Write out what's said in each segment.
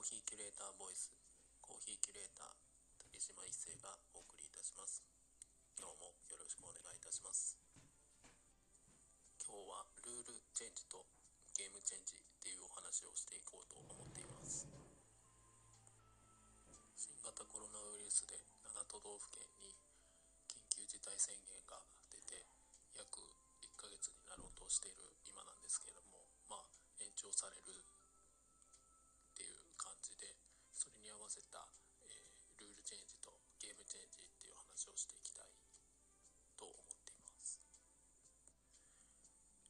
コーヒーキュレーターボイス。コーヒーキュレーター竹島一生がお送りいたします。今日もよろしくお願いいたします。今日はルールチェンジとゲームチェンジっていうお話をしていこうと思っています。新型コロナウイルスで7都道府県に緊急事態宣言が出て約1ヶ月になろうとしている今なんですけれどもまあ延長されるっていう感じでそれに合わせた、えー、ルールチェンジとゲームチェンジっていう話をしていきたいと思っています。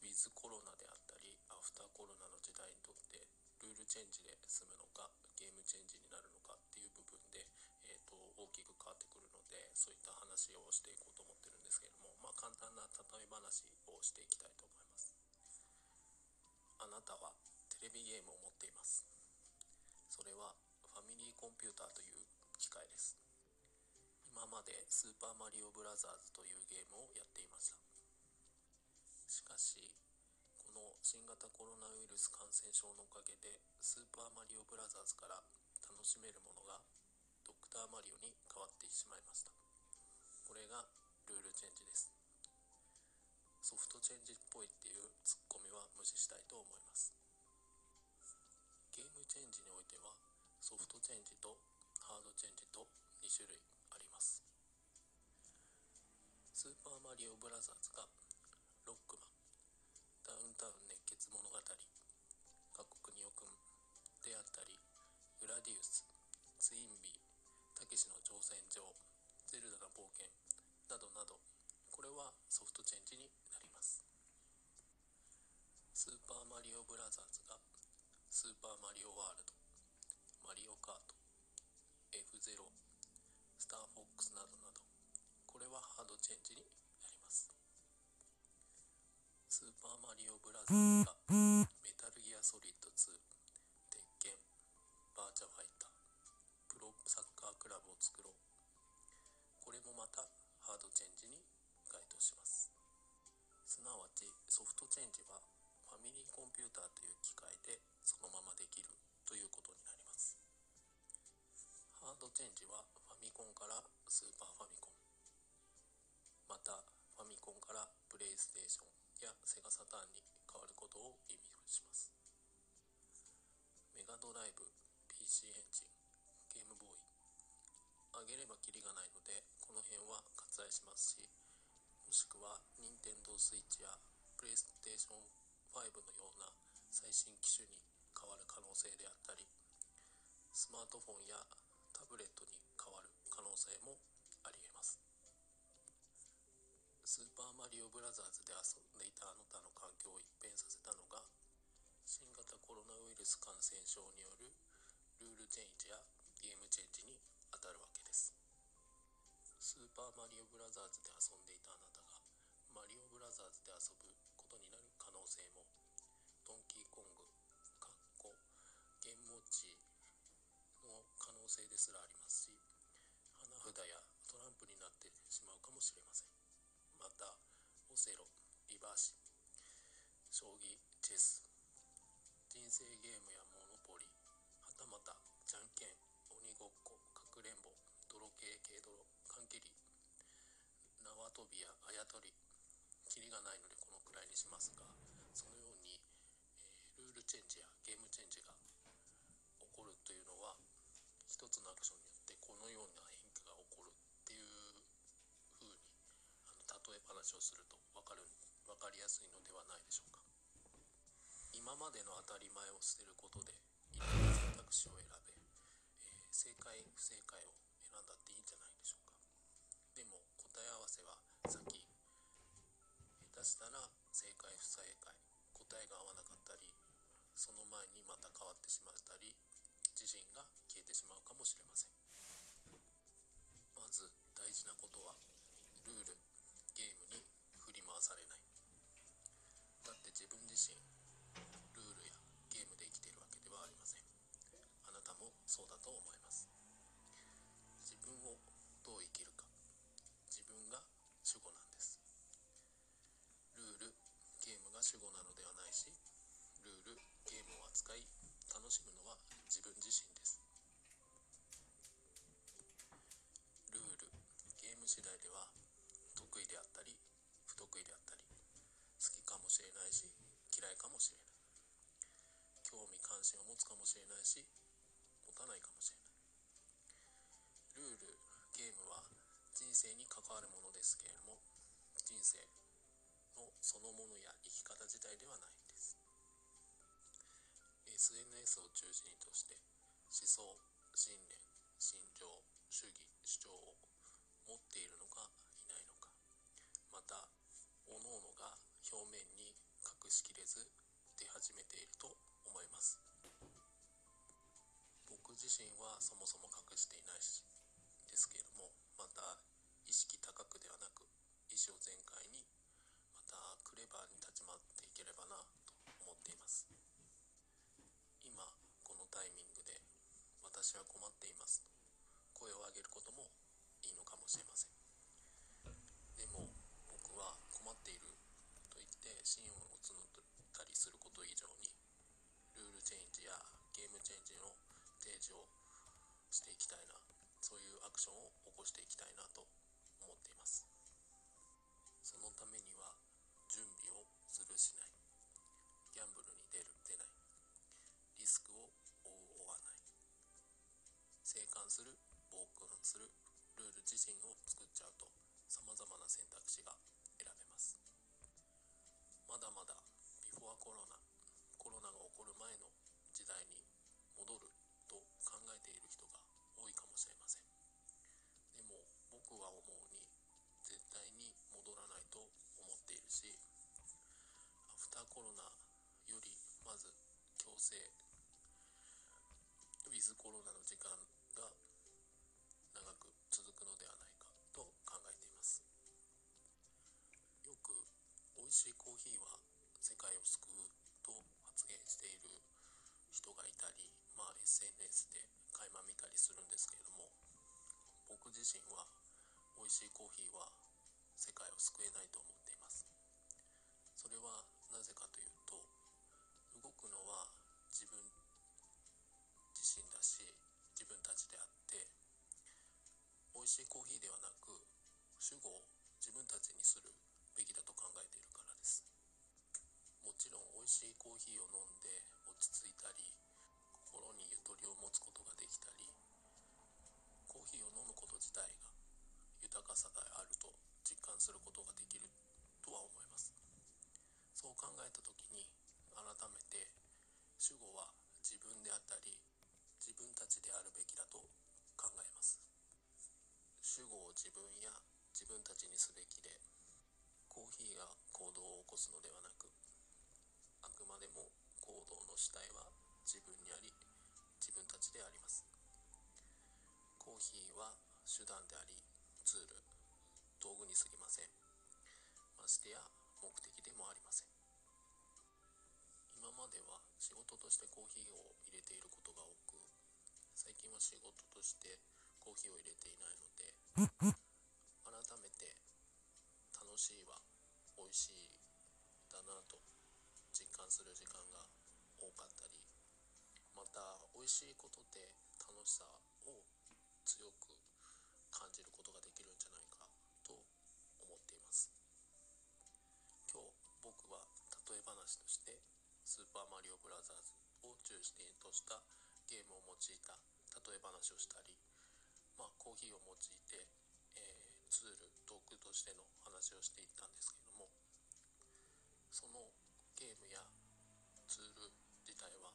ウィズコロナであったりアフターコロナの時代にとってルールチェンジで済むのかゲームチェンジになるのかっていう部分で、えーと、大きく変わってくるのでそういった話をしていこうと思ってるんですけれどもまあ簡単な例え話をしていきたいと思います。あなたはテレビゲームを持っています。それはファミリーコンピューターという機械です。今までスーパーマリオブラザーズというゲームをやっていました。しかしこの新型コロナウイルス感染症のおかげでスーパーマリオブラザーズから楽しめるものがドクターマリオに変わってしまいました。これがルールチェンジです。ソフトチェンジっぽいっていうツッコミは無視したいと思います。ゲームチェンジにおいてはソフトチェンジとハードチェンジと2種類あります。スーパーマリオブラザーズがロックマンダウンタウン熱血物語各国におくんであったりグラディウスツインビーたけしの挑戦状ゼルダの冒険などなどこれはソフトチェンジになります。スーパーマリオブラザーズがスーパーマリオワールドマリオカート F0 スターフォックスなどなどこれはハードチェンジになります。スーパーマリオブラザーズがメタルギアソリッド2鉄拳バーチャファイタープロサッカークラブを作ろう。これもまたハードチェンジに該当します。すなわちソフトチェンジはファミリーコンピューターという機械でそのままできる。ということになります。ハードチェンジはファミコンからスーパーファミコン。またファミコンからプレイステーションやセガサターンに変わることを意味します。メガドライブ PC エンジンゲームボーイ。あげればキリがないのでこの辺は割愛しますしもしくは任天堂 switch やプレイステーション5のような最新機種に変わる可能性であったりスマートフォンやタブレットに変わる可能性もありえます。スーパーマリオブラザーズで遊んでいたあなたの環境を一変させたのが新型コロナウイルス感染症によるルールチェンジやゲームチェンジにあたるわけです。スーパーマリオブラザ性ですらありますし花札やトランプになってしまうかもしれません。またオセロリバーシ将棋チェス人生ゲームやモノポリはたまたじゃんけん鬼ごっこかくれんぼ泥系軽泥缶切り縄跳びやあやとりキリがないのでこのくらいにしますがそのように、えー、ルールチェンジやゲームチェンジが起こるというのは一つのアクションによってこのような変化が起こるっていう風に例え話をすると分かる分かりやすいのではないでしょうか。今までの当たり前を捨てることでいろんな選択肢を選べ、えー、正解不正解を選んだっていいんじゃないでしょうか。でも答え合わせは先下手したら正解不正解答えが合わなかったりその前にまた変わってしまったり自信が消えてしまうかもしれません。まず大事なことは持つかもしれないし持たないかもしれない。ルールゲームは人生に関わるものですけれども人生のそのものや生き方自体ではないです。SNS を中心として思想信念心情主義主張を持っているのかいないのかまた各々が表面に隠しきれず出始めていると思います。僕自身はそもそも隠していないしですけれどもまた意識高くではなく意志を全開にまたクレバーに立ち回っていければなと思っています。今このタイミングで私は困っていますと声を上げることもいいのかもしれません。でも僕は困っていると言って信用を募ったりすること以上にルールチェンジやゲームチェンジの提示をしていきたいな。そういうアクションを起こしていきたいなと思っています。そのためには準備をするしない。ギャンブルに出る出ない。リスクを負う負わない。生還する傍観する。ルール自身を作っちゃうとさまざまな選択肢が選べます。まだまだビフォアコロナコロナが起こる前の時代に戻ると考えている人が多いかもしれませんでも僕は思うに絶対に戻らないと思っているしアフターコロナよりまず強制ウィズコロナの時間が長く続くのではないかと考えています。よく美味しいコーヒーは世界を救うと発言している人がいたり、まあ、SNS で垣間見たりするんですけれども僕自身は美味しいコーヒーは世界を救えないと思っています。それはコーヒーを飲んで落ち着いたり心にゆとりを持つことができたりコーヒーを飲むこと自体が豊かさがあると実感することができるとは思います。そう考えた時に改めて主語は自分であったり自分たちであるべきだと考えます。主語を自分や自分たちにすべきでコーヒーが行動を起こすのではなくくまでも行動の主体は自分にあり自分たちであります。コーヒーは手段でありツール道具に過ぎません。ましてや目的でもありません。今までは仕事としてコーヒーを入れていることが多く最近は仕事としてコーヒーを入れていないので改めて楽しいは美味しいだなとする時間が多かったりまた美味しいことで楽しさを強く感じることができるんじゃないかと思っています。今日僕は例え話としてスーパーマリオブラザーズを中心としたゲームを用いた例え話をしたり、まあ、コーヒーを用いて、えー、ツール道具としての話をしていったんですけれどもそのゲームやツール自体は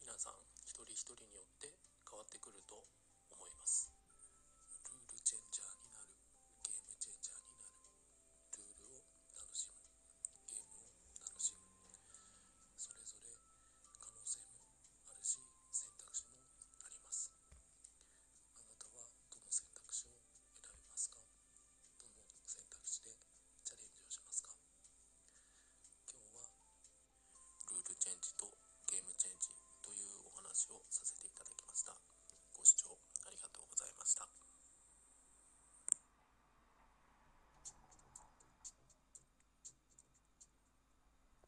皆さん一人一人によって変わってくると思います。